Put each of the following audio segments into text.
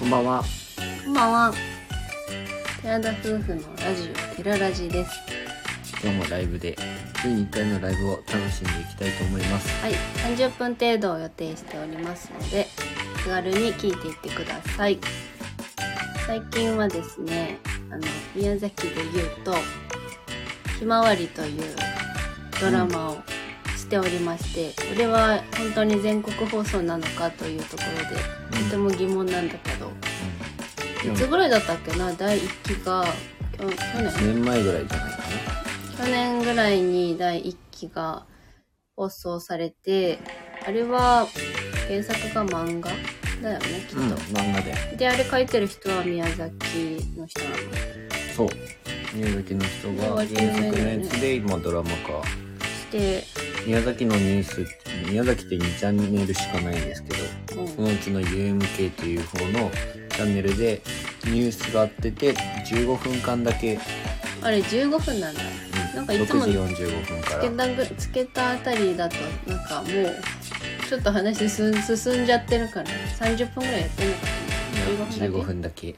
こんばんは。こんばんは。寺田夫婦のラジオ、テララジです。今日もライブで、週に1回のライブを楽しんでいきたいと思います。はい、30分程度を予定しておりますので、気軽に聞いていってください。最近はですね、あの、宮崎で言うと、ひまわりというドラマをしておりまして、これは本当に全国放送なのかというところで、とても疑問なんだけど、いつぐらいだったっけな？第1期が、去去年？1年前ぐらいじゃないか去年ぐらいに第1期が放送されて、あれは原作が漫画だよね、きっな。うん、と。漫画で。で、あれ描いてる人は宮崎の人なの。そう。宮崎の人が原作のやつで今ドラマ化。して、宮崎のニュース、宮崎って2チャンネルしかないんですけど、うんそのうちの UMK という方のチャンネルでニュースがあってて、15分間だけ、あれ15分なんだ。うん、なんかいつも6時45分からつけ。たぐ、つけたあたりだと、なんかもう、ちょっと話進んじゃってるから、30分ぐらいやってんのかな ?15 15分だけ。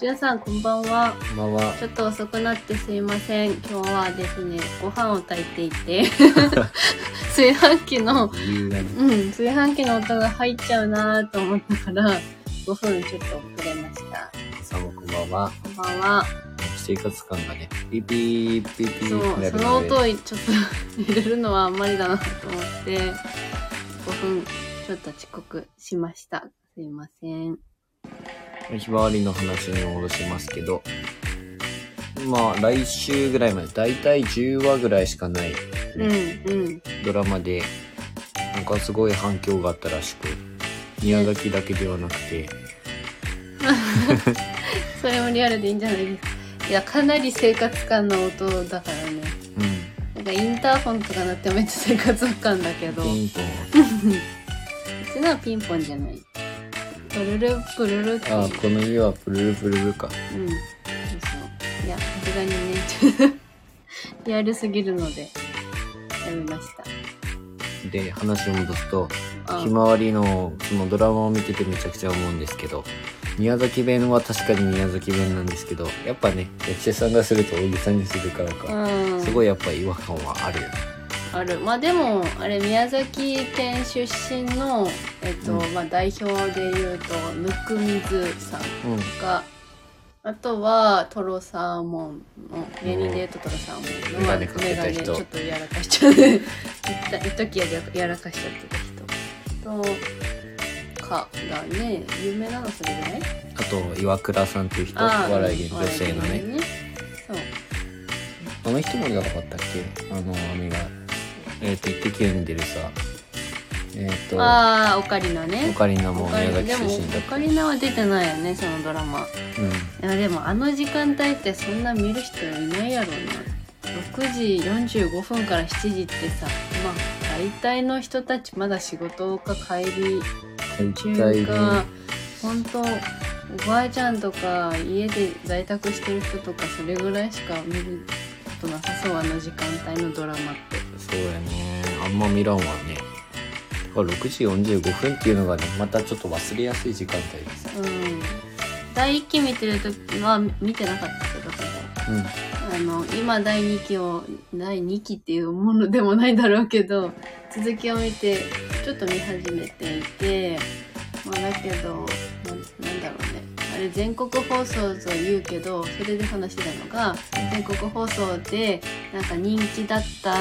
皆さんこんばんは。こんばんは。ちょっと遅くなってすいません。今日はですね、ご飯を炊いていて、炊飯器の。うん、炊飯器の音が入っちゃうなと思ったから、5分ちょっと遅れました。皆さんもこんばんは。こんばんは。生活感がね、ピーピーピーピーそう、その音をちょっと入れるのはあんまりだなと思って、5分ちょっと遅刻しました。すいません。ひまわりの話に戻しますけど、まあ来週ぐらいまで、だいたい10話ぐらいしかないうん、うん。ドラマで、なんかすごい反響があったらしく、宮崎だけではなくて、それもリアルでいいんじゃないですか。いや、かなり生活感の音だからね。うん、なんかインターホンとか鳴ってめっちゃ生活感だけど、うピンポン。ちのはピンポンじゃない。プルルプルル。ああ、この家はプルルプルルか。うん。そうそう。いや、さすがにね、リアルすぎるので、やめました。で、話を戻すと、あひまわりのそのドラマを見ててめちゃくちゃ思うんですけど、宮崎弁は確かに宮崎弁なんですけど、やっぱね、役者さんがすると大げさにするからか、うん。すごいやっぱ違和感はあるよね。ある。まあでも、あれ、宮崎県出身の、えっと、うんまあ代表で言うと、ぬくみずさんうん。が、あとは、トロサーモンの、レニデートトロサーモンの、メガネかけた人メガネちょっとやらかしちゃう。一時ややらかしちゃってた人。と、か、だね。有名なのそれぐらい？あと、岩倉さんっていう人、あー笑い芸女性のね。芸そう。あの人もじゃなかったっけ？あの、姉が、えっ、と、イッテ Q に出るさ、えっ、と、ああ、オカリナねオ。カリナも宮崎出身だ。オカリナは出てないよね、そのドラマ。うん。いやでもあの時間帯ってそんな見る人いないやろうな6時45分から7時ってさまあ大体の人たちまだ仕事か帰り大中体かね、本当おばあちゃんとか家で在宅してる人とかそれぐらいしか見ることなさそうあの時間帯のドラマってそうやね。あんま見らんわね。だから6時45分っていうのがね、またちょっと忘れやすい時間帯です。うん第1期見てる時は見てなかったけどうん。あの、今第2期を、第2期っていうものでもないだろうけど、続きを見て、ちょっと見始めていて、まあだけど、うね。あれ全国放送と言うけど、それで話してたのが、全国放送で、なんか人気だった、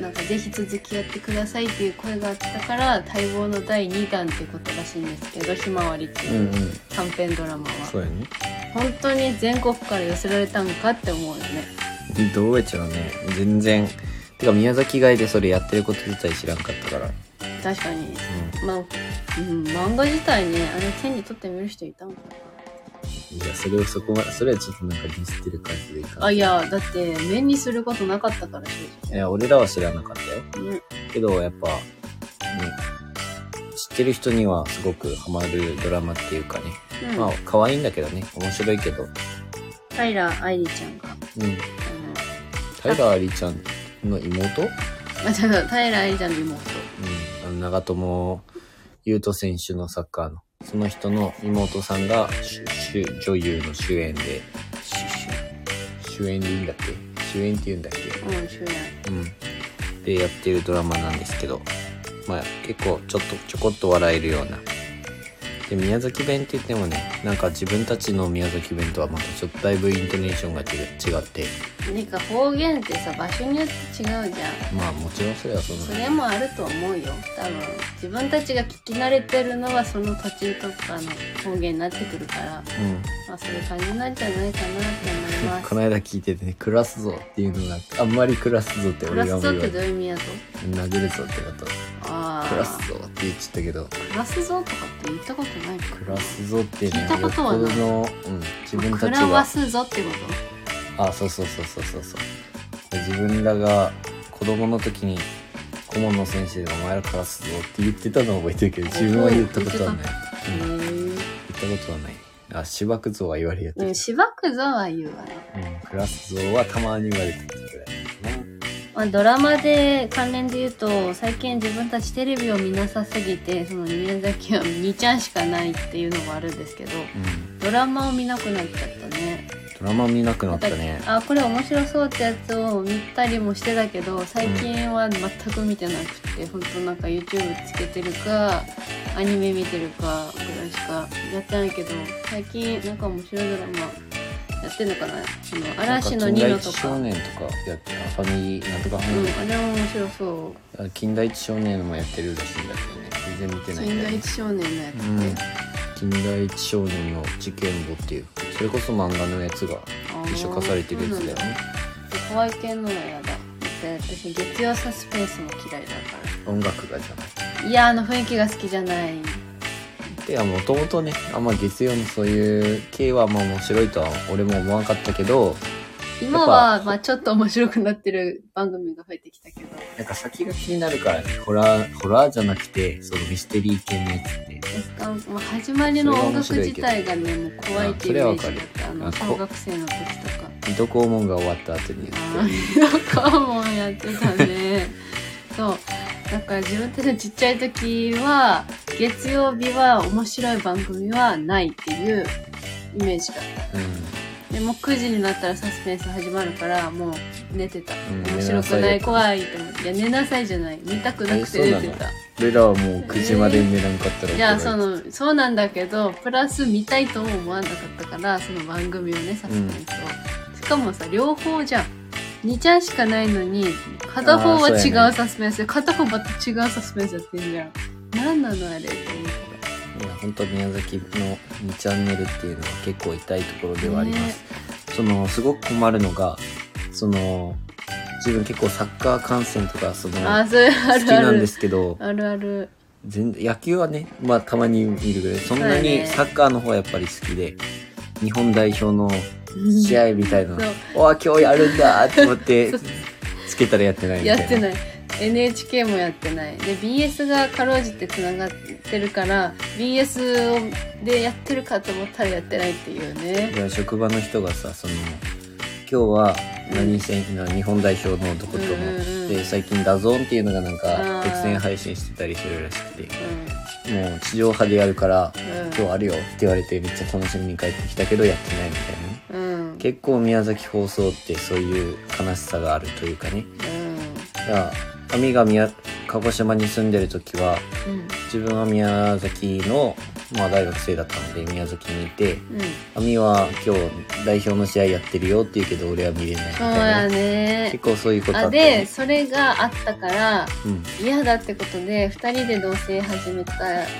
なんかぜひ続きやってくださいっていう声があったから、待望の第2弾ってことらしいんですけど、ひまわりってうんいううん短編ドラマは。そうやね。本当に全国から寄せられたんかって思うよね。どうやっちゃうね。全然。てか宮崎以外でそれやってること自体知らんかったから。確かに。うまあ、うん、漫画自体ね、あれ手に取ってみる人いたのかん。いや、それをそこまで、それはちょっとなんかディスってる感じでいかんな。あ、いや、だって、目にすることなかったから、正いや、俺らは知らなかったよ。直。ね。けど、やっぱ、ね、知ってる人にはすごくハマるドラマっていうかね。うん。まあ、可愛いんだけどね。面白いけど。平愛理ちゃんが、うん。あの、平愛理ちゃんの妹？うん。あ、違う、平愛理ちゃんの妹。あの長友佑都選手のサッカーのその人の妹さんが女優の主演で主演でいいんだっけ？主演って言うんだっけ？うん主演。うん、でやってるドラマなんですけど、まあ、結構ちょっとちょこっと笑えるようなで宮崎弁って言ってもねなんか自分たちの宮崎弁とはまたちょっとだいぶイントネーションが違違って。なんか方言ってさ場所によって違うじゃん。まあもちろんそれはそのそれもあると思うよ。多分自分たちが聞き慣れてるのはその途中とかの方言になってくるからうん。まあそういう感じなんじゃないかなって思います。この間聞いててね「暮らすぞ」っていうのがあんまり暮らすぞって暮ら俺がすぞってどういう意味やと？殴るぞってこと。ああ暮らすぞって言っちゃったけど。暮らすぞとかって言ったことな暮らすぞってね聞いたことはない。の、うん、自分たち暮らすぞってこあそうそうそうそうそうそう。で自分らが子供の時に顧問の先生が「お前らからすぞ」って言ってたのを覚えてるけど自分は言ったことはない。とうん。言へったことはない。あ芝くぞは言われやった。えけどしばくぞは言うわねうんクラスぞはたまに言われてた。ぐらいだなまあ、ドラマで関連で言うと最近自分たちテレビを見なさすぎてその宮崎は2ちゃんしかないっていうのもあるんですけどうん。ドラマを見なくなっちゃったね。ドラマ見なくなったね。あこれ面白そうってやつを見たりもしてたけど最近は全く見てなくて本当なんか YouTube つけてるかアニメ見てるかぐらいしかやってないけど最近なんか面白いドラマやってんのかな？その嵐のニノとか。近代一少年とかやってファミリーなんとか。ファうんミリー、あれも面白そう。あ近代一少年もやってるらしいんだけどね。全然見てないん近だよね。代一少年のやつって、うん。近代一少年の事件簿っていう。それこそ漫画のやつが一緒化されてるやつだよね。怖い系のはやだ。だって私月曜サスペンスも嫌いだか音楽がじゃない。らいやあの雰囲気が好きじゃないいやもともとねあんま月曜のそういう系はまあ面白いとは俺も思わなかったけど今はまあちょっと面白くなってる番組が増えてきたけど。なんか先が気になるからねホラーホラーじゃなくてそのミステリー系のやつって。あまあ始まりの音楽自体がねもう怖いっていうイメージだった。あの小学生の時とか。水戸黄門が終わった後にやああなんかもうやってたね。そうだから自分たちのちっちゃい時は月曜日は面白い番組はないっていうイメージだったうん。でもう9時になったらサスペンス始まるからもう寝てた、ん。面白くない怖いと思って。いや寝なさいじゃない。見たくなくて寝てた。俺らはもう9時まで寝らんかったらい。や怒られてそのそうなんだけどプラス見たいとも思わなかったからその番組をねサスペンスを、しかもさ両方じゃん2ちゃんしかないのに片方は違うサスペンスで、片方また違うサスペンスやってんじゃん。何なのあれって思っいや本当宮崎の2チャンネルっていうのは結構痛いところではあります、そのすごく困るのがその自分結構サッカー観戦とかそのたあーそれあ好きなんですけどあるある。全然野球はねまあたまに見るぐらい。そんなにサッカーの方はやっぱり好きで日本代表の試合みたいな。そう「おー今日やるんだ!」って思って つけたらやってないみたいな。やってない。NHK もやってない。で BS がかろうじてつながってるから BS をでやってるかと思ったらやってないっていうね。いや職場の人がさその今日は何戦、な日本代表のどことも、うんうんうん。で最近 DAZN っていうのがなんあかー。独占配信してたりするらしくて。うもう地上波でやるから、ん。今日あるよって言われてめっちゃ楽しみに帰ってきたけどやってないみたいな結構宮崎放送ってそういう悲しさがあるというかね。いや亜美が宮鹿児島に住んでる時はうんうん。自分は宮崎の、まあ、大学生だったので宮崎にいてうん亜美は今日代表の試合やってるよって言うけど俺は見れないみそうたいな。やね。結構そういうことああったよねでそれがあったからうん。嫌だってことで2人で同棲始めた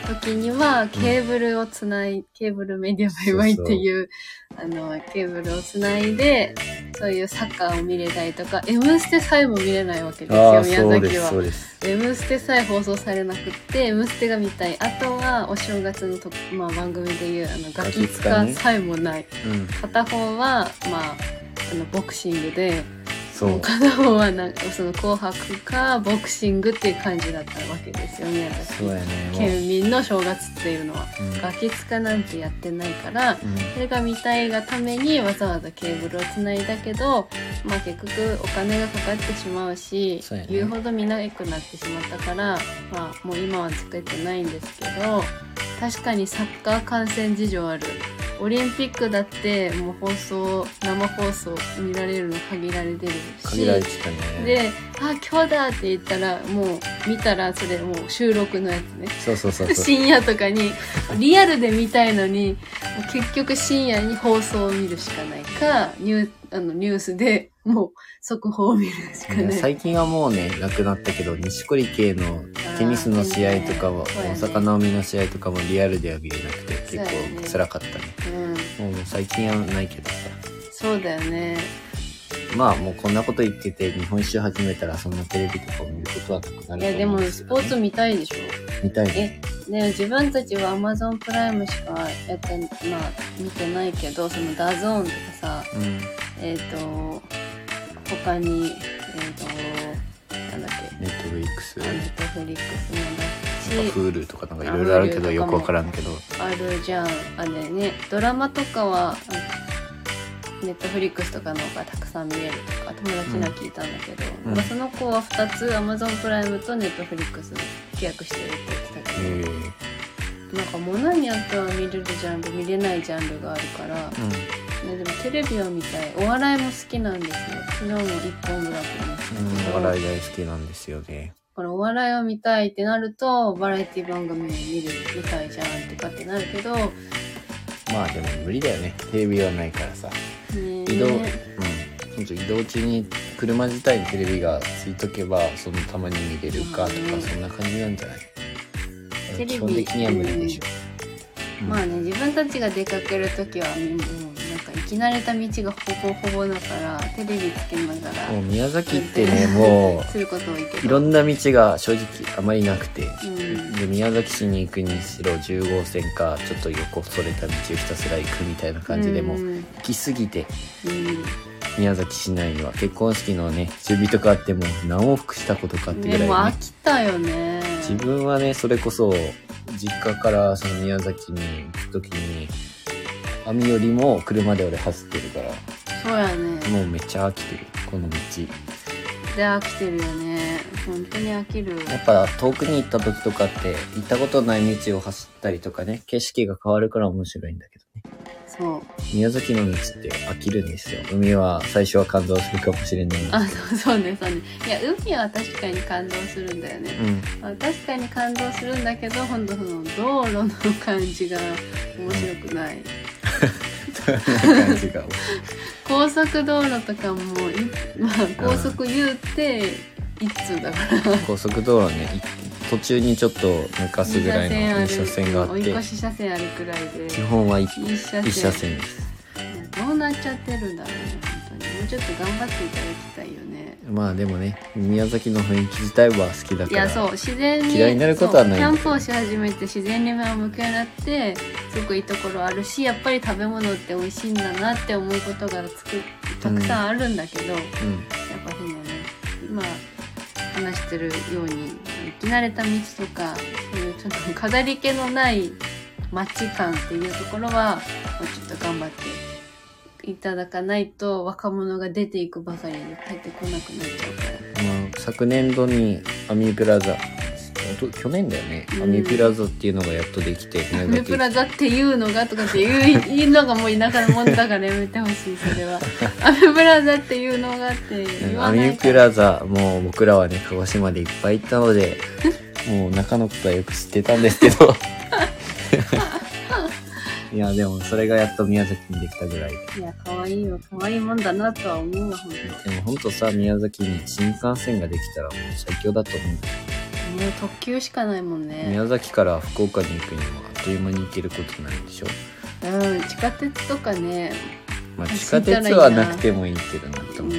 時にはケーブルをつない、ケーブルメディアバイバイっていうあのケーブルをつないでそういうサッカーを見れたりとか「M ステ」さえも見れないわけですあよ宮崎は。です「M ステ」さえ放送されなくって「M ステ」が見たい。あとはお正月のと、まあ、番組でいうあのガキ使さえもない。うん。片方はまああのボクシングでそう。片方はなんかその紅白かボクシングっていう感じだったわけですよ宮崎そうやね。県民の正月っていうのは。うんガキ使なんてやってないからうん。それが見たいがためにわざわざケーブルをつないだけどまあ結局お金がかかってしまうしそうやね。言うほど見なくなってしまったからまあもう今はつけてないんですけど確かにサッカー観戦事情ある。オリンピックだってもう放送生放送見られるの限られてるし限られてたね。で「あ今日だ!」って言ったらもう見たらそれもう収録のやつね。そうそうそうそう。深夜とかにリアルで見たいのに結局深夜に放送を見るしかないかニューあのニュースでもう速報を見るしかない。最近はもうねなくなったけど錦織圭のテニスの試合とかはね大坂なおみの試合とかもリアルでは見れなくて結構辛かったね。うん、もう最近はないけどさ。そうだよね。まあもうこんなこと言ってて日本酒始めたらそんなテレビとかを見ることはなくなるといやでもスポーツ見たいでしょ。見たいね。え、ね自分たちは Amazon プライムしかやって、まあ見てないけど、その DAZN とかさ、うん。えっ、と、他に、えっ、と、なんだっけ、 Netflix？Netflixもだ。し、Hulu とかなんかいろいろあるけどよくわからんけど。あるじゃん。あれね、ドラマとかは、ネットフリックスとかの方がたくさん見れるとか、友達には聞いたんだけど、うん。なんかその子は2つ Amazon プライムとネットフリックス契約してるって言ってたけど、え。ー、なんか物によっては見れるジャンル、見れないジャンルがあるから、ね、でもテレビを見たい。お笑いも好きなんですよ。昨日も一本グランプリもしたうん、けど、うん、お笑い大好きなんですよね。このお笑いを見たいってなると、バラエティ番組を見る、見たいじゃんとかってなるけど、ねまあでも無理だよね。テレビはないからさ。え移動うん。移動中に車自体にテレビがついとけばそのたまに見れるかとかうん。そんな感じなんじゃない？テレビ。基本的には無理でしょ、うん。まあね、自分たちが出かけるときは、もうき慣れた道がほぼほぼだから、テレビつけながら、もう宮崎ってね もすること多いけど。ういろんな道が正直あまりなくてうん。で宮崎市に行くにしろ10号線かちょっと横それた道をひたすら行くみたいな感じでもううん。行き過ぎてうん宮崎市内には結婚式のね準備とかあっても何往復したことかってぐらいねでも飽きたよね。自分はねそれこそ実家からその宮崎に行く時に網よりも車で俺走ってるからそうやね。もうめっちゃ飽きてるこの道で飽きてるよね。本当に飽きる。やっぱ遠くに行った時とかって行ったことない道を走ったりとかね景色が変わるから面白いんだけどね。宮崎の道って飽きるんですよ海は最初は感動するかもしれないあ、そうそうね、そうね。いや、海は確かに感動するんだよね。うんあ確かに感動するんだけど、ほんとその道路の感じが面白くない。感じが 高速道路とかもい、まあ、高速言うて、一通だから。高速道路ねい途中にちょっと抜かすぐらいの2車線があって追い越し車線あるくらいで。基本は 1, 一車線。車線ですどうなっちゃってるんだろうね、本当に。もうちょっと頑張っていただきたいよね。まあでもね宮崎の雰囲気自体は好きだからいや、そう、自然に。嫌いになることはないキャンプをし始めて自然に目を向くようになって、すごくいいところあるし、やっぱり食べ物って美味しいんだなって思うことがつくたくさんあるんだけど、やっうんぱそのね、今話してるように、生き慣れた道とか、そういうちょっと飾り気のない街感っていうところは、もうちょっと頑張っていただかないと若者が出ていくばかりに帰ってこなくなっちゃうから。まあ、昨年度にアミープラザと去年だよね、うん。アミープラザっていうのがやっとできて 宮アメ崎プラザっていうのがとかっていう言うのがもう田舎のもんだからやめてほしいそれは。アメプラザっていうのがって言わアミープないから。ラザもう僕らはね鹿児島でいっぱい行ったので もう中のことはよく知ってたんですけど。いやでもそれがやっと宮崎にできたぐらい。でいや可愛いよ可愛いもんだなとは思うわ本当。でもほんとさ宮崎に新幹線ができたらもう最強だと思う。もう特急しかないもんね。宮崎から福岡に行くにもあっという間に行けることないでしょ？うん地下鉄とかね。まあ地下鉄はなくてもいいけどなとう。ん思う、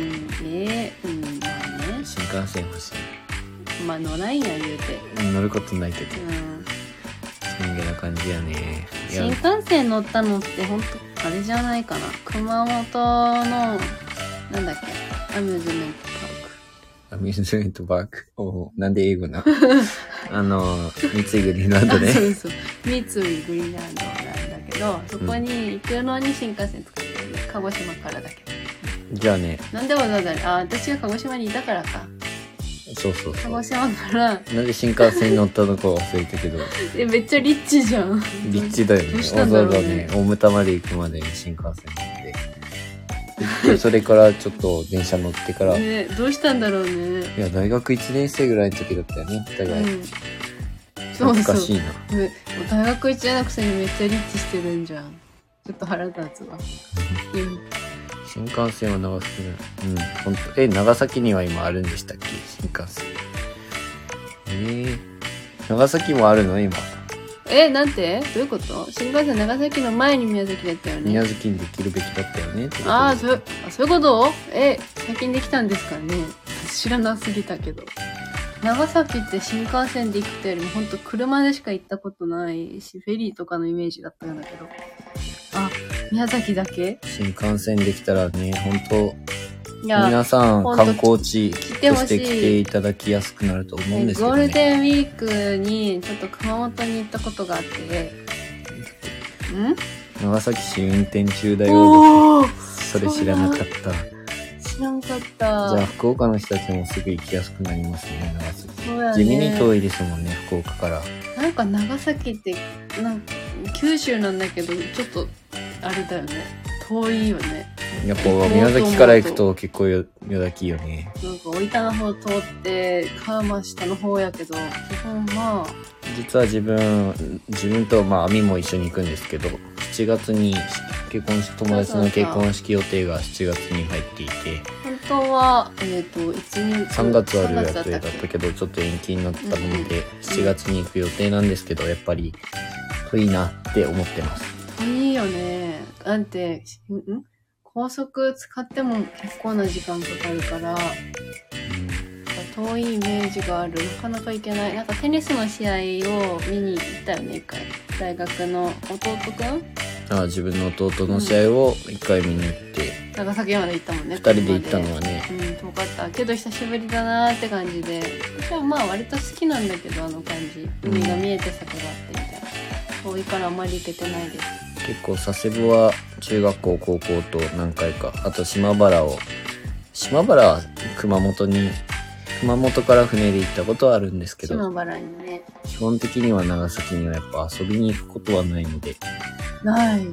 ええうんまあね。新幹線欲しまあ乗らんや言うて。い乗ることないけど。うん。そんげな感じやね。新幹線乗ったのって本当あれじゃないかな。熊本のなんだっけ。アミューズメントアミューズメントパークおなんで英語な あの三井グリーンランドあね。そうそう。三井グリーンランドなんだけどそこに行くのに新幹線使ってる。ね鹿児島からだけど。じゃあね。なんでわざわざあ私が鹿児島にいたからか。そうそう鹿児島から。なんで新幹線に乗ったのか忘れたけど。えめっちゃリッチじゃん。立地だよね。ね。わざわざね大牟田まで行くまでに新幹線乗って行ってそれからちょっと電車乗ってから、いねどうしたんだろうね。や大学1年生ぐらいの時だったよねお互い、うん。そうそう懐かしいな。え大学一年のくせにめっちゃリッチしてるんじゃん。ちょっと腹立つわ。うん。新幹線は長崎だうん。本当え長崎には今あるんでしたっけ？新幹線。えー、長崎もあるの？今えなんて？どういうこと？新幹線長崎の前に宮崎だったよね。宮崎にできるべきだったよね。ああそうあそういうこと？え最近できたんですかね。知らなすぎたけど。長崎って新幹線で行くってよりも本当車でしか行ったことないしフェリーとかのイメージだったんだけど。あ宮崎だけ？新幹線できたらね本当皆さん観光地と来てほして来ていただきやすくなると思うんですけゴールどねデンウィークにちょっと熊本に行ったことがあって。ん？長崎市運転中だよ。それ知らなかった。知らんかった。じゃあ福岡の人たちもすぐ行きやすくなりますね長崎。ね。地味に遠いですもんね福岡から。なんか長崎ってなんか九州なんだけどちょっとあれだよね。遠いよねやっぱ宮崎から行くと結構よよだきよね。なんか大分の方通って川間下の方やけど基本まあ実は自分自分とまあ亜美も一緒に行くんですけど7月に結婚し友達の結婚式予定が7月に入っていて本当はえっ、といつに3月ある予3月定だったっけけどちょっと延期になったのうんうんで7月に行く予定なんですけどやっぱり遠いなって思ってます。いいよね。なんてんん？高速使っても結構な時間かかるから遠いイメージがある。なかなか行けない。なんかテニスの試合を見に行ったよね一回。大学の弟くん？ああ自分の弟の試合を一回見に行って。長崎まで行ったもんね2人で行ったのはね。うん遠かった。けど久しぶりだなーって感じで。私はまあ割と好きなんだけどあの感じ。海が見えて坂があってみたいな。遠いからあまり行けてないです結構佐世保は中学校高校と何回かあと島原を島原は熊本に熊本から船で行ったことはあるんですけど島原にね。基本的には長崎にはやっぱ遊びに行くことはないので。ない。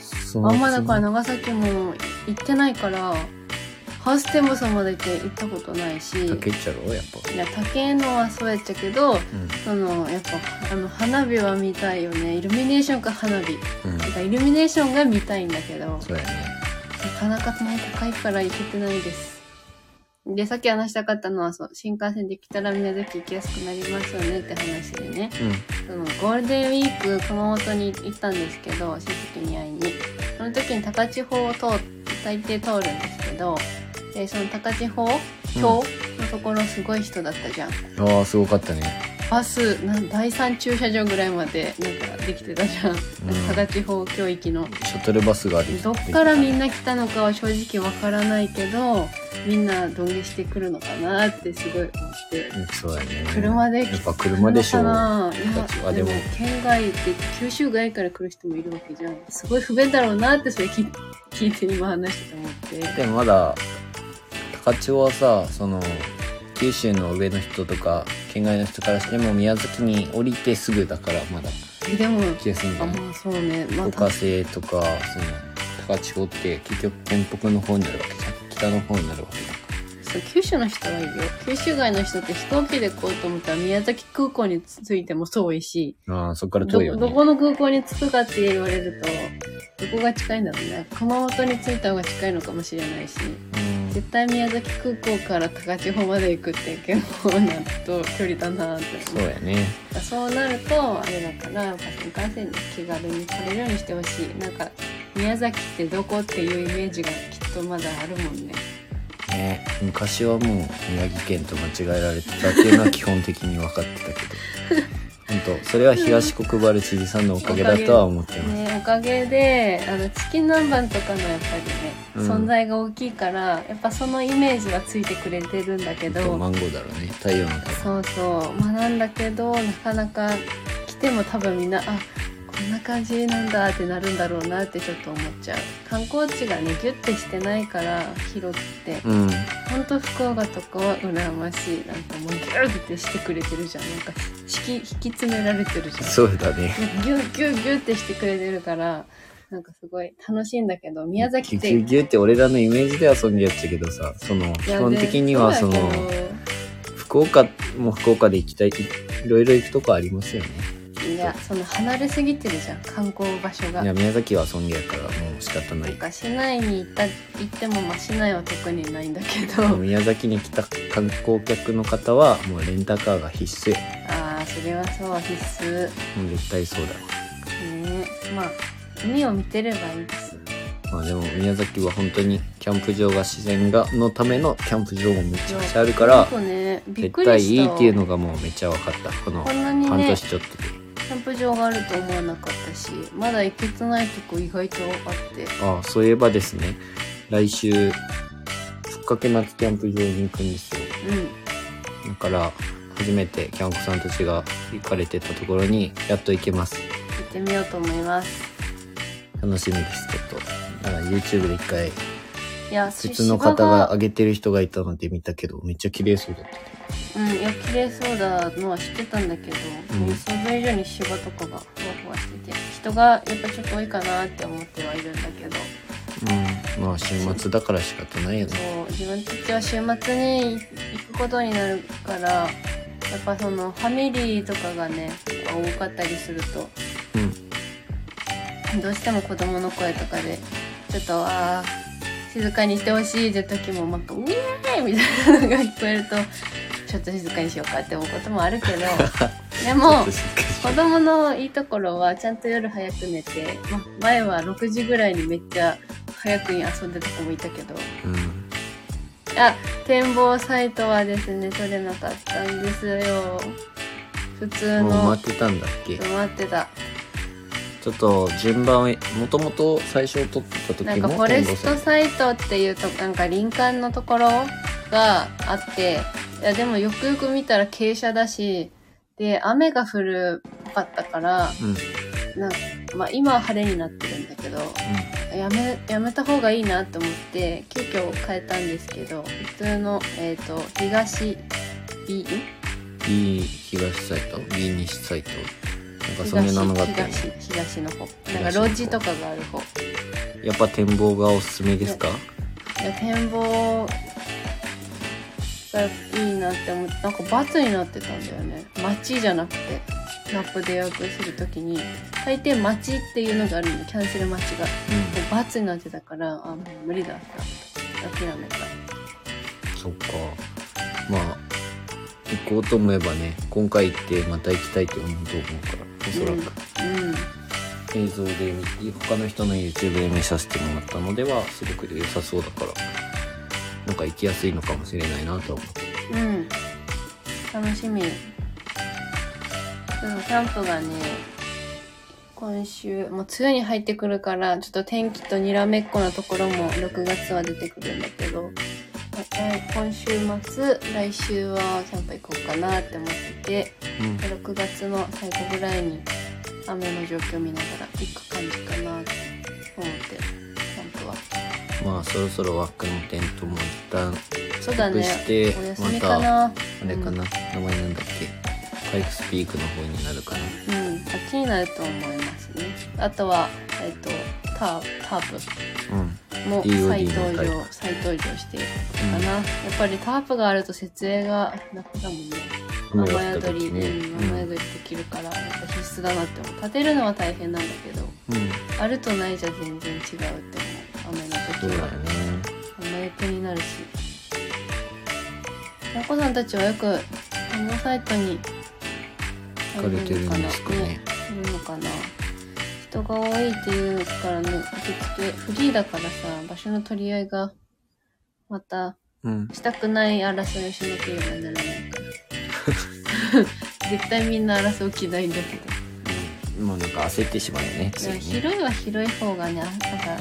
そあんまだから長崎も行ってないからハウステンボスまで行ったことないし竹っちゃろやっぱ。いや竹のはそうやっちゃけどうん。そのやっぱあの花火は見たいよね。イルミネーションか花火。うん。てかイルミネーションが見たいんだけど。そうやね。なかなかね高いから行けてないです。でさっき話したかったのはそう新幹線で来たら宮崎行きやすくなりますよねって話でね。そのゴールデンウィーク熊本に行ったんですけど親戚に会いに。その時に高千穂を通大抵通るんですけどでその高千穂橋のところすごい人だったじゃん、うんああすごかったね。バスなん第3駐車場ぐらいまでなんかできてたじゃん、高千穂教域の。シャトルバスがあるどっからみんな来たのかは正直わからないけどみんなどんげしてくるのかなってすごい思って。うんそうやね。車でやっぱ車でしょう。あでも。県外って九州外から来る人もいるわけじゃん。すごい不便だろうなってそれ聞い聞いて今話してて思って。でもまだ高千穂はさその九州の上の人とか県外の人からしても宮崎に降りてすぐだからまだ。えでも来やすいんじゃないあまあそうねま五あヶ瀬とかその高千穂って結局県北の方になるわけじゃん。北の方になるわけだかそう九州の人はいいよ。九州外の人って飛行機で来ようと思ったら宮崎空港に着いても遠いしらああそっからど遠いよね。どこの空港に着くかって言われるとどこが近いんだろうね。熊本に着いた方が近いのかもしれないし。うん絶対宮崎空港から高千穂まで行くって結構なと距離だなって。そうやね。そうなるとあれだからやっぱ新幹線で気軽に来れるようにしてほしい。なんか宮崎ってどこっていうイメージがきっとまだあるもんね。ね昔はもう宮城県と間違えられてたっていうのは基本的に分かってたけど 本当それは東国原知事さんのおかげだとは思ってます、ねおかげであのチキン南蛮とかのやっぱりね、うん。存在が大きいからやっぱそのイメージはついてくれてるんだけど。マンゴーだろうね。太陽の玉そうそう。まあなんだけどなかなか来ても多分みんなあこんな感じなんだってなるんだろうなってちょっと思っちゃう。観光地がねギュッてしてないから広くて。うん。ほんと福岡とかは羨ましいなんかもうギュッてしてくれてるじゃん。なんか引き引き詰められてるじゃん。そうだね。ギュッギュッギュッってしてくれてるからなんかすごい楽しいんだけど宮崎ってギュって俺らのイメージで遊んでやったけどさその基本的にはその福岡も福岡で行きたいいろいろ行くとこありますよねいやその離れすぎてるじゃん観光場所が。いや宮崎は遊んでやからもう仕方なないんか市内に行った行ってもまあ市内は特にないんだけど。宮崎に来た観光客の方はもうレンタカーが必須よああそれはそう必須。もう絶対そうだ。わねまあ海を見てればいいです。まあでも宮崎は本当にキャンプ場が自然がのためのキャンプ場もめちゃくちゃあるからほんとねびっ絶対くりした。いいっていうのがもうめっちゃ分かった。このこんなに半ね年ちょっとでキャンプ場があると思わなかったしまだ行けてないとこ意外とあって。ああそういえばですね。来週ふっかけ松キャンプ場に行くんですよ。うん。だから初めてキャンプさんたちが行かれてたところにやっと行けます。行ってみようと思います。楽しみですちょっと。だから YouTube で一回いや別の方が上げてる人がいたので見たけどめっちゃ綺麗そうだったうんいや綺麗そうだのは知ってたんだけど、うん。予想以上に芝とかがふわふわしてて人がやっぱちょっと多いかなって思ってはいるんだけど。うん。まあ週末だから仕方ないよそねう自分たちは週末に行くことになるからやっぱそのファミリーとかがね多かったりするとうん。どうしても子供の声とかでちょっとあー静かにしてほしいって時もなんか「うえーい!」みたいなのが聞こえるとちょっと静かにしようかって思うこともあるけど でも子供のいいところはちゃんと夜早く寝て、ま、前は6時ぐらいにめっちゃ早くに遊んでた子もいたけど。うん。あ展望サイトはですね取れなかったんですよ。普通の。もってたんだっけ？待ってた。ちょっと順番をもともと最初撮ってた時もなんかフォレスト。サイトっていうとなんか林間のところがあっていやでもよくよく見たら傾斜だしで雨が降るかったからうん。うんなんまあ今は晴れになってるんだけどやめやめた方がいいなと思って急遽変えたんですけど普通のえっ、と東 B B 東サイト？B 西サイト？なんかそんなのがあったよね東東の方。なんかロッジとかがある方。やっぱ展望がおすすめですか？いや展望がいいなって思ってなんか×になってたんだよね。街じゃなくてマップで予約するときに。大抵街っていうのがあるの。キャンセル待ちがで×になってたからあもう無理だった。諦めた。そっか。まあ行こうと思えばね今回行ってまた行きたいと思うと思うからおそらく、うん、うん。映像で見他の人の YouTube で見させてもらったのではすごく良さそうだからなんか行きやすいのかもしれないなとは思ってうん。楽しみ。でもキャンプがね、今週、もう梅雨に入ってくるから、ちょっと天気とにらめっこなところも6月は出てくるんだけど、来今週末、来週はキャンプ行こうかなって思ってて、うんで6月の最後ぐらいに雨の状況見ながら行く感じかなって思って。まあそろそろワックのテントも一旦そうだね。してお休みかな。あれかな、名前なんだっけ？パイクスピークの方になるかな？うん、秋になると思いますね。あとは、えっ、と、ターターうんプも再登場再登場しているかな。やっぱりタープがあると設営が楽だもんね。雨宿り、時ねうん、雨宿りできるから、やっぱ必須だなって思う。建てるのは大変なんだけど、うん、うん、あるとないじゃ全然違うって思う。雨の時はそうだよ。ね雨役になるし。まこさんたちはよく、このサイトに行かれてるんですかねいるのかな人が多いっていうからね受付フリーだからさ場所の取り合いがまたうんしたくない争いをしなければならないから 絶対みんな争う気ないんだけどもうなんか焦ってしまうよねね。広いは広い方がねなんか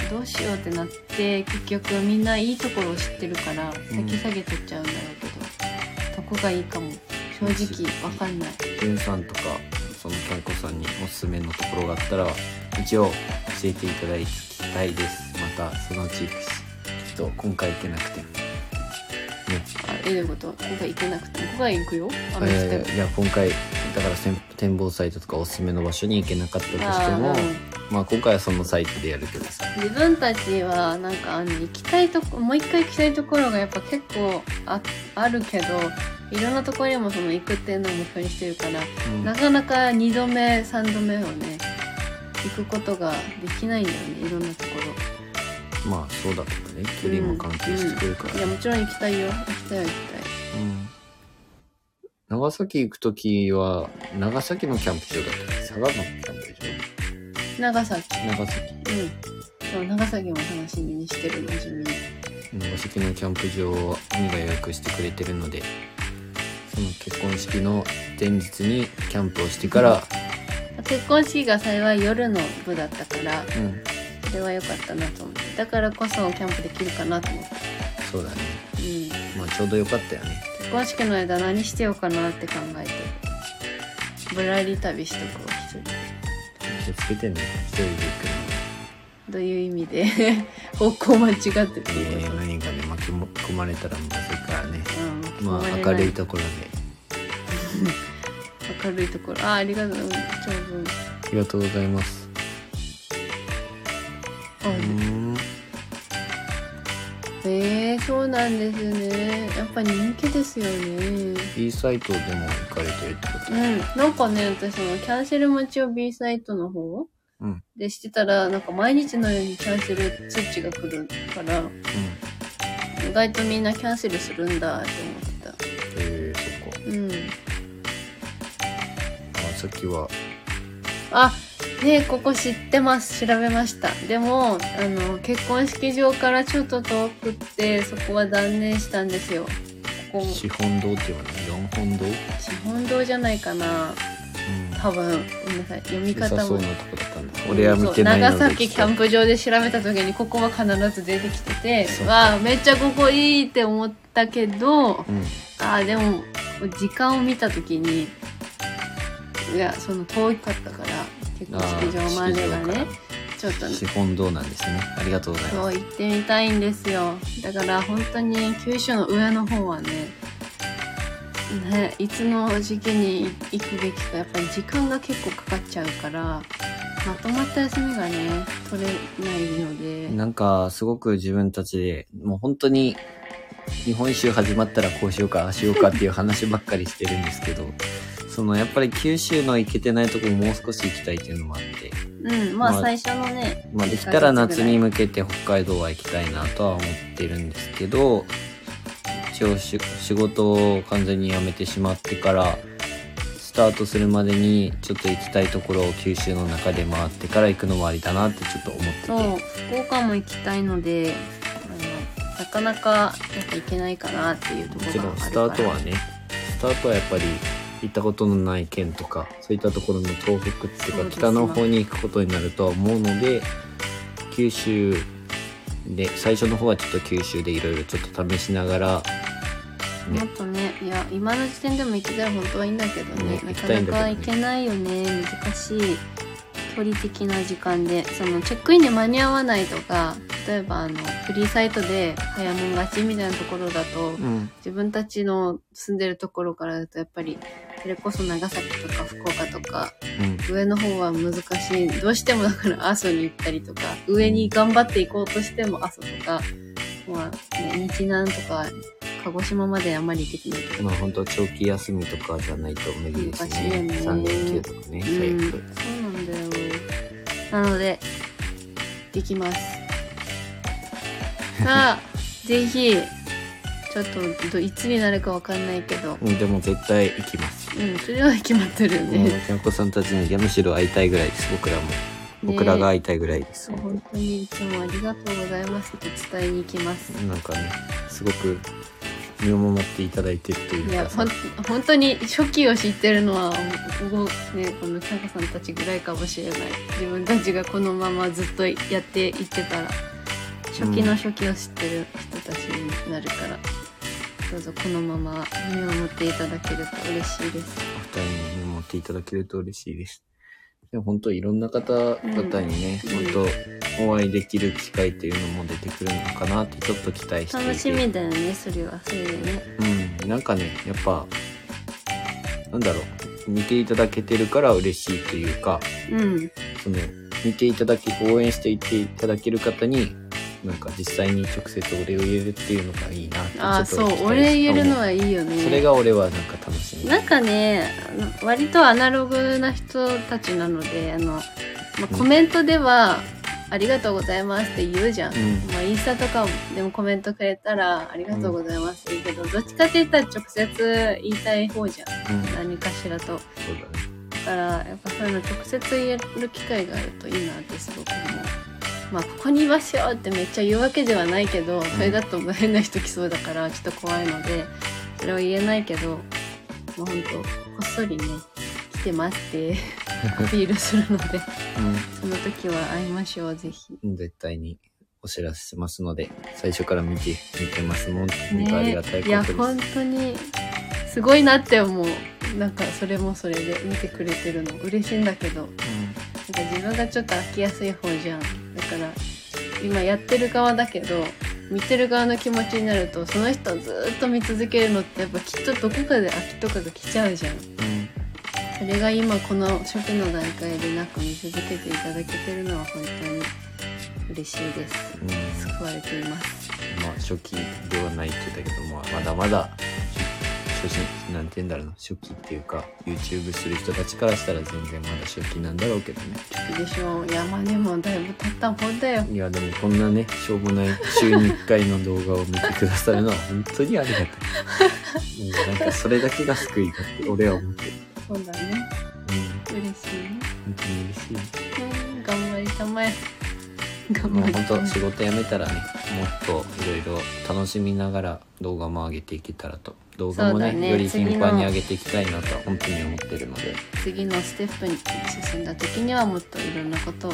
どうしようってなって結局みんないいところを知ってるから先下げてっちゃうんだろうけど、どこがいいかも正直わかんない。ジュンさんとかそそのキャンコさんにおすすめのところがあったら一応教えていただきたいです。またそのうちちょっと今回行けなくて。ね。あえどういうこと？今回行けなくても今回行くよ？あの人。えーいや今回だから展望サイトとかおすすめの場所に行けなかったとしてもまあ今回はそのサイトでやるけどさ。自分たちはなんかあの行きたいとこもう一回行きたいところがやっぱ結構ああるけどいろんなところにもその行くっていうのを目標にしてるから、うん。なかなか2度目3度目をね行くことができないんだよねいろんなところ。まあそうだけどね距離も関係してくるから、いやもちろん行きたいよ。行きたいよ行きうん長崎行く時は長崎のキャンプ場だった。佐賀のキャンプ長崎。場長崎。うん。そう長崎も楽しみにしてるの地味に長崎のキャンプ場を海が予約してくれてるのでその結婚式の前日にキャンプをしてから、結婚式が幸い夜の部だったからうん、それは良かったなと思って。だからこそキャンプできるかなと思って。そうだね。うん。まあちょうどよかったよね結婚式の間何してようかなって考えてぶらり旅しとくわ一人気をつけてね一人で行どういう意味で方向間違っててくのいうこと、ー何かで巻き込まれたらまずいからねうん。まあ明るいところで。明るいところ。あありがとう。長文ありがとうございます。あうーん。えー、そうなんですね。やっぱ人気ですよね。B サイトでも行かれてるってこと？うん。なんかね私そのキャンセル待ちを B サイトの方うん。でしてたらなんか毎日のようにキャンセル通知が来るからうん。意外とみんなキャンセルするんだって思ってえー、そっか。たうん。あさっきは？あねえここ知ってます調べました。でもあの結婚式場からちょっと遠くってそこは断念したんですよ。ここ。資本堂っていうの四本堂？資本堂じゃないかな。うん。多分。ごめんなさい。読み方も。そうなとこだったんだ。俺は見てないの長崎キャンプ場で調べた時にここは必ず出てきててわあめっちゃここいいって思ったけどうん。ああでも時間を見た時にいやその遠かったから結婚式場までがねちょっとね。資本堂なんですね。ありがとうございまそう行ってみたいんですよ。だから本当に九州の上の方はねねいつの時期に行くべきかやっぱり時間が結構かかっちゃうからまとまった休みがね取れないので。すなんかすごく自分たちでもう本当に日本一周始まったらこうしようかああしようかっていう話ばっかりしてるんですけどそのやっぱり九州の行けてないとこもう少し行きたいっていうのもあって。うんまあまあ最初のねまあできたら夏に向けて北海道は行きたいなとは思ってるんですけど一応し仕事を完全に辞めてしまってからスタートするまでにちょっと行きたいところを九州の中で回ってから行くのもありだなってちょっと思ってて。そう福岡も行きたいのでなかなかやっぱ行けないかなっていうとこもちろろんスタがあるからートはねスタートはやっぱり行ったことのない県とかそういったところの東北っていうかね北の方に行くことになるとは思うので九州で最初の方はちょっと九州でいろいろちょっと試しながらね。もっとねいや今の時点でも行けたら本当はいいんだけどねねなかなか行けないよね難しい距離的な時間でそのチェックインで間に合わないとか例えばあのフリーサイトで早もん勝ちみたいなところだとうん。自分たちの住んでるところからだとやっぱりそれこそ長崎とか福岡とかうん。上の方は難しい。どうしてもだから阿蘇に行ったりとか上に頑張って行こうとしても阿蘇とか、まあね、日南とか鹿児島まであんまり行けてないけどまあ本当長期休みとかじゃないと無理です難しいよね。ね3連休とかねうん、最そう悪なんだよ。なので、できます。さあ、ぜひ、ちょっとど、いつになるかわかんないけど、うんでも絶対行きますうん、それは決まってるよもうね。キャンコさんたちにむしろ会いたいぐらいです。僕らも。僕らが会いたいぐらいです、本当にいつもありがとうございますって伝えに行きます。なんかねすごく見守っていただいてるといういや、かほん、本当に初期を知ってるのは、ここね、このキャンカさんたちぐらいかもしれない。自分たちがこのままずっとやっていってたら、初期の初期を知ってる人たちになるから、どうぞこのまま見守っていただけると嬉しいです。お二人に見思っていただけると嬉しいです。でも本当いろんな方々にね、うん本当お会いできる機会っていうのも出てくるのかなってちょっと期待して。楽しみだよね、それは。それでね。うん、なんかね、やっぱ、なんだろう、見ていただけてるから嬉しいというか、うん。その、見ていただき、応援していていただける方に、なんか実際に直接お礼を言えるっていうのがいいなってああ、そう。ちょっと期待俺言えるの思はいいよね。うそれが俺はなんか楽しみ。なんかね、あの割とアナログな人たちなので、あの、まあ、コメントでは、ありがとうございますって言うじゃん。うんまあ、インスタとかでもコメントくれたら、ありがとうございますって言うけど、どっちかって言ったら直接言いたい方じゃん。うん、そう何かしらと。だね。だから、やっぱそういうの直接言える機会があるといいなってすごく思う。まあ、ここにいますよってめっちゃ言うわけではないけど、それだと変な人来そうだから、ちょっと怖いので、それは言えないけど、もうほんと、こっそりね、来てますって アピールするので、その時は会いましょう、ぜひ。うん、絶対にお知らせしますので、最初から見て、見てますもん。本当ありがたいいや、ことです。本当に、すごいなって思う。なんか、それもそれで見てくれてるの嬉しいんだけど、なんか自分がちょっと飽きやすい方じゃん。だから、今やってる側だけど、見てる側の気持ちになると、その人をずーっと見続けるのって、やっぱきっとどこかで飽きとかが来ちゃうじゃん。うん。それが今この初期の段階でなく見続けていただけてるのは本当に嬉しいです。うん。うん救われています。まあ初期ではないって言ったけど、まあ、まだまだ初心なんて言うんだろうな初期っていうか YouTube する人たちからしたら全然まだ初期なんだろうけどねいいでしょう。山でもだいぶ経った方だよ。いやでもこんなねしょうもない週に1回の動画を見てくださるのは本当にありがたいもうなんかそれだけが救いかって俺は思ってるそうだね。うん嬉しいね。本当に嬉しいうん頑張りたまえ。頑張りたまえ。本当仕事辞めたらねもっといろいろ楽しみながら動画も上げていけたらと動画もねねより頻繁に上げていきたいなとは本当に思ってるので次のステップに進んだ時にはもっといろんなことを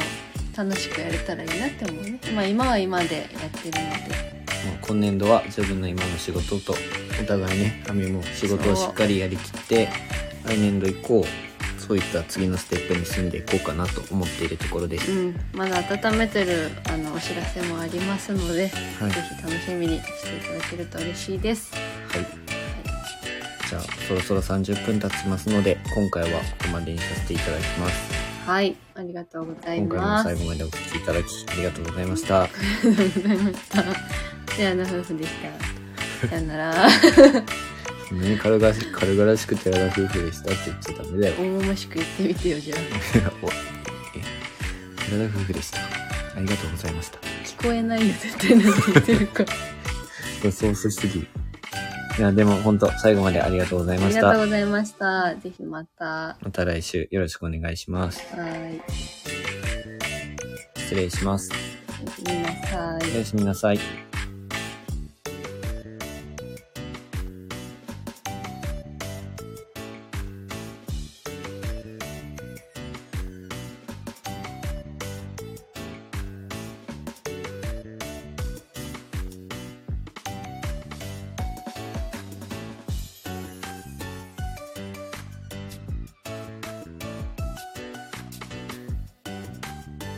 楽しくやれたらいいなって思うね。まあ今は今でやってるので。今年度は自分の今の仕事とお互いね亜美も仕事をしっかりやりきって来年度以降そういった次のステップに進んでいこうかなと思っているところです、うん。まだ温めてるあのお知らせもありますので、はいぜひ楽しみにしていただけると嬉しいです。はいじゃあそろそろ30分経ちますので今回はここまでにさせていただきますはい。ありがとうござい今回もます。最後までお聞きいただきありがとうございましたありがとうございました。せやな夫婦でした。さよなら。ね軽々し軽々しく寺田夫婦でしたって言っちゃダメだよ大々しく言ってみてよ、じゃあ。おえ寺田夫婦でしたありがとうございました聞こえないよ、絶対何言ってるか。これソースすぎる。いや、でも本当最後までありがとうございあました。りがとうございました。ぜひまた。はまた来週よろしくお願いします。い。失礼します。おやすみなさいお。やすみなさい。